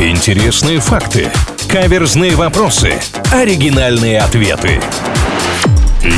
Интересные факты. Каверзные вопросы. Оригинальные ответы.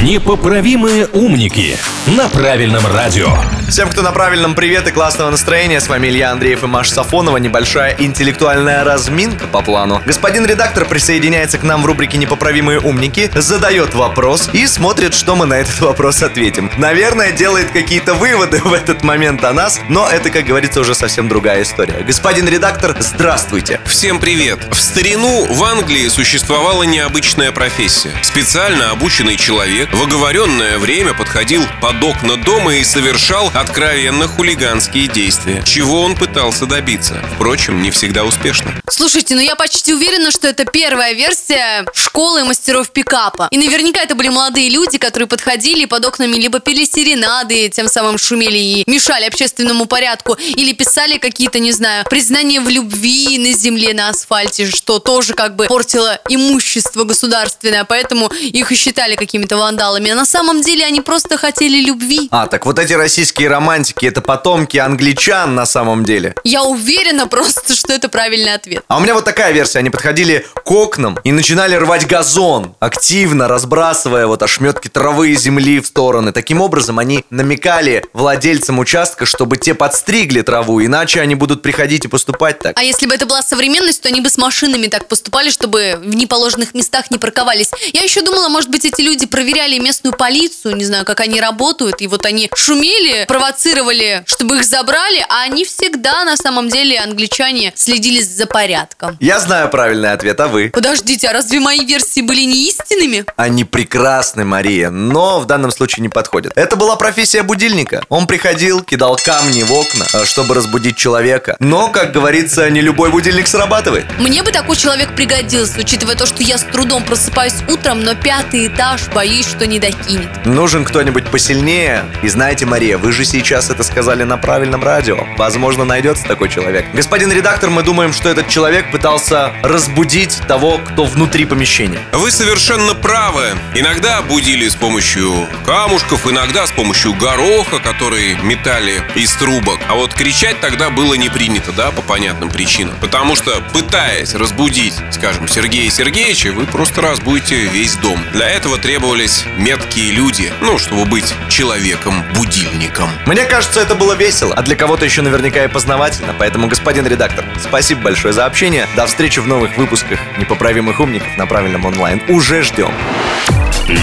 Непоправимые умники на правильном радио. Всем, кто на правильном привет и классного настроения, с вами Илья Андреев и Маша Сафонова. Небольшая интеллектуальная разминка по плану. Господин редактор присоединяется к нам в рубрике «Непоправимые умники», задает вопрос и смотрит, что мы на этот вопрос ответим. Наверное, делает какие-то выводы в этот момент о нас, но это, как говорится, уже совсем другая история. Господин редактор, здравствуйте. Всем привет! В старину в Англии существовала необычная профессия. Специально обученный человек в оговоренное время подходил под окна дома и совершал откровенно хулиганские действия. Чего он пытался добиться? Впрочем, не всегда успешно. Слушайте, ну я почти уверена, что это первая версия школы мастеров пикапа. И наверняка это были молодые люди, которые подходили и под окнами либо пели серенады, тем самым шумели и мешали общественному порядку, или писали какие-то, не знаю, признания в любви на земле, на асфальте, что тоже как бы портило имущество государственное, поэтому их и считали какими-то вандалами. А на самом деле они просто хотели любви. А, так вот эти российские романтики, это потомки англичан на самом деле. Я уверена просто, что это правильный ответ. А у меня вот такая версия. Они подходили к окнам и начинали рвать газон, активно разбрасывая вот ошметки травы и земли в стороны. Таким образом, они намекали владельцам участка, чтобы те подстригли траву, иначе они будут приходить и поступать так. А если бы это была современность, то они бы с машинами так поступали, чтобы в неположенных местах не парковались. Я еще думала, может быть, эти люди проверяли местную полицию, не знаю, как они работают, и вот они шумели, провоцировали, чтобы их забрали, а они всегда, на самом деле, англичане, следили за порядком. Я знаю правильный ответ, а вы? Подождите, а разве мои версии были не истинными? Они прекрасны, Мария, но в данном случае не подходят. Это была профессия будильника. Он приходил, кидал камни в окна, э, чтобы разбудить человека. Но, как говорится, не любой будильник срабатывает. Мне бы такой человек пригодился, учитывая то, что я с трудом просыпаюсь утром, но пятый этаж боюсь, что не докинет. Нужен кто-нибудь посильнее. И знаете, Мария, вы же сейчас это сказали на правильном радио. Возможно, найдется такой человек. Господин редактор, мы думаем, что этот человек пытался разбудить того, кто внутри помещения. Вы совершенно правы. Иногда будили с помощью камушков, иногда с помощью гороха, который метали из трубок. А вот кричать тогда было не принято, да, по понятным причинам. Потому что, пытаясь разбудить, скажем, Сергея Сергеевича, вы просто разбудите весь дом. Для этого требовались меткие люди, ну, чтобы быть человеком-будильником. Мне кажется, это было весело, а для кого-то еще наверняка и познавательно. Поэтому, господин редактор, спасибо большое за общение. До встречи в новых выпусках «Непоправимых умников» на правильном онлайн. Уже ждем.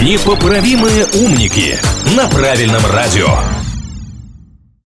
Непоправимые умники на правильном радио.